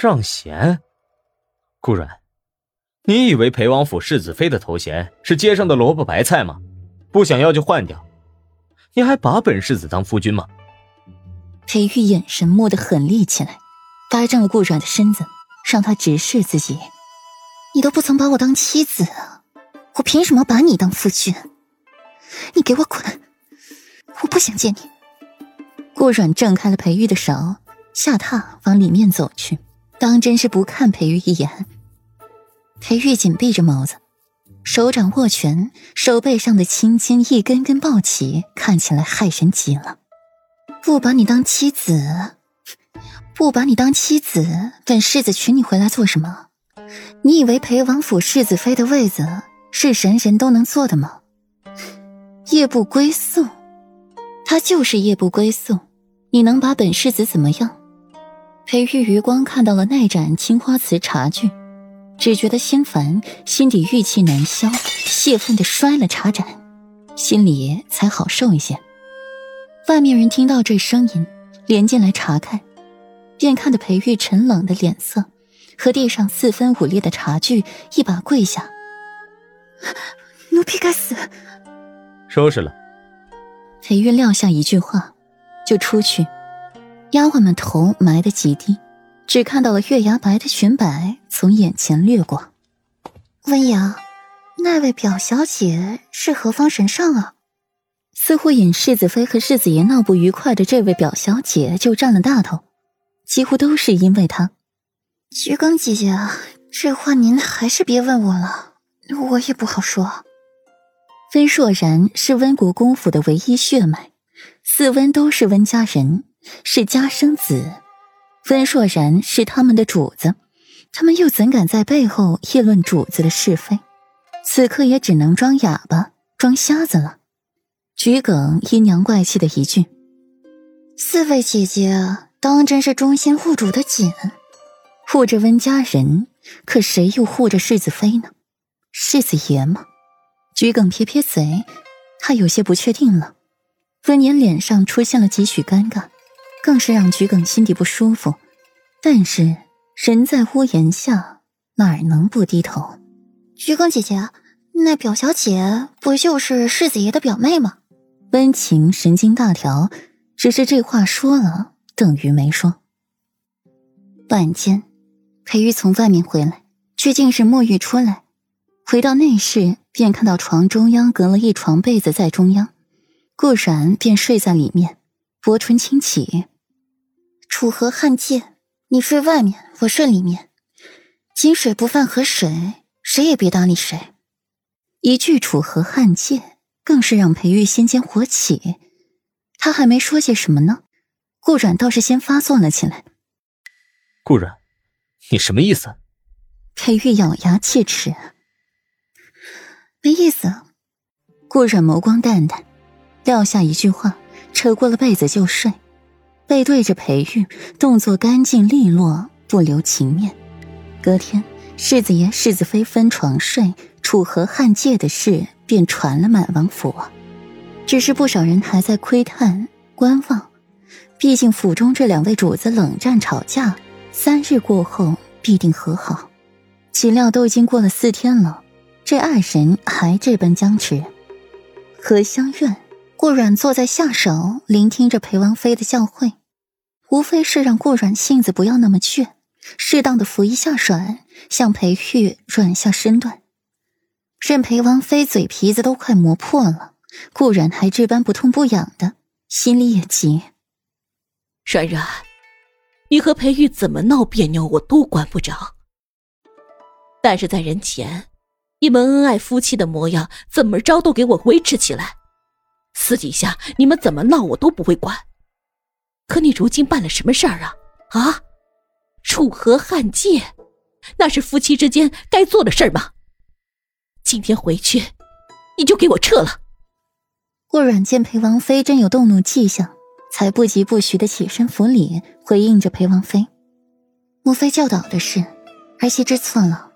让贤，顾阮，你以为裴王府世子妃的头衔是街上的萝卜白菜吗？不想要就换掉。你还把本世子当夫君吗？裴玉眼神蓦地狠厉起来，搭正了顾阮的身子，让他直视自己。你都不曾把我当妻子，我凭什么把你当夫君？你给我滚！我不想见你。顾阮挣开了裴玉的手，下榻往里面走去，当真是不看裴玉一眼。裴玉紧闭着眸子，手掌握拳，手背上的青筋一根根暴起，看起来骇人极了。不把你当妻子，不把你当妻子，本世子娶你回来做什么？你以为裴王府世子妃的位子是人人都能坐的吗？夜不归宿，他就是夜不归宿。你能把本世子怎么样？裴玉余光看到了那盏青花瓷茶具，只觉得心烦，心底郁气难消，泄愤的摔了茶盏，心里才好受一些。外面人听到这声音，连进来查看，便看得裴玉沉冷的脸色和地上四分五裂的茶具，一把跪下：“奴婢该死！”收拾了。裴玉撂下一句话。就出去，丫鬟们头埋得极低，只看到了月牙白的裙摆从眼前掠过。温阳，那位表小姐是何方神圣啊？似乎引世子妃和世子爷闹不愉快的这位表小姐就占了大头，几乎都是因为她。桔梗姐姐，这话您还是别问我了，我也不好说。温硕然是温国公府的唯一血脉。四温都是温家人，是家生子。温硕然是他们的主子，他们又怎敢在背后议论主子的是非？此刻也只能装哑巴、装瞎子了。桔梗阴阳怪气的一句：“四位姐姐当真是忠心护主的紧，护着温家人，可谁又护着世子妃呢？世子爷吗？”桔梗撇撇嘴，他有些不确定了。温年脸上出现了几许尴尬，更是让桔梗心底不舒服。但是人在屋檐下，哪能不低头？桔梗姐姐，那表小姐不就是世子爷的表妹吗？温情神经大条，只是这话说了等于没说。晚间，裴玉从外面回来，却竟是沐浴出来。回到内室，便看到床中央隔了一床被子在中央。顾然便睡在里面，薄唇轻启。楚河汉界，你睡外面，我睡里面。井水不犯河水，谁也别搭理谁。一句楚河汉界，更是让裴玉心间火起。他还没说些什么呢，顾阮倒是先发作了起来。顾阮，你什么意思？裴玉咬牙切齿，没意思。顾阮眸光淡淡。撂下一句话，扯过了被子就睡，背对着裴玉，动作干净利落，不留情面。隔天，世子爷、世子妃分床睡，楚河汉界的事便传了满王府。只是不少人还在窥探、观望，毕竟府中这两位主子冷战吵架，三日过后必定和好。岂料都已经过了四天了，这二人还这般僵持。荷香院。顾阮坐在下手，聆听着裴王妃的教诲，无非是让顾软性子不要那么倔，适当的扶一下软，向裴玉软下身段。任裴王妃嘴皮子都快磨破了，顾软还这般不痛不痒的，心里也急。软软，你和裴玉怎么闹别扭，我都管不着。但是在人前，你们恩爱夫妻的模样，怎么着都给我维持起来。私底下你们怎么闹我都不会管，可你如今办了什么事儿啊？啊，楚河汉界，那是夫妻之间该做的事儿吗？今天回去，你就给我撤了。顾阮见裴王妃真有动怒迹象，才不疾不徐的起身扶礼，回应着裴王妃：“母妃教导的是，儿媳知错了。”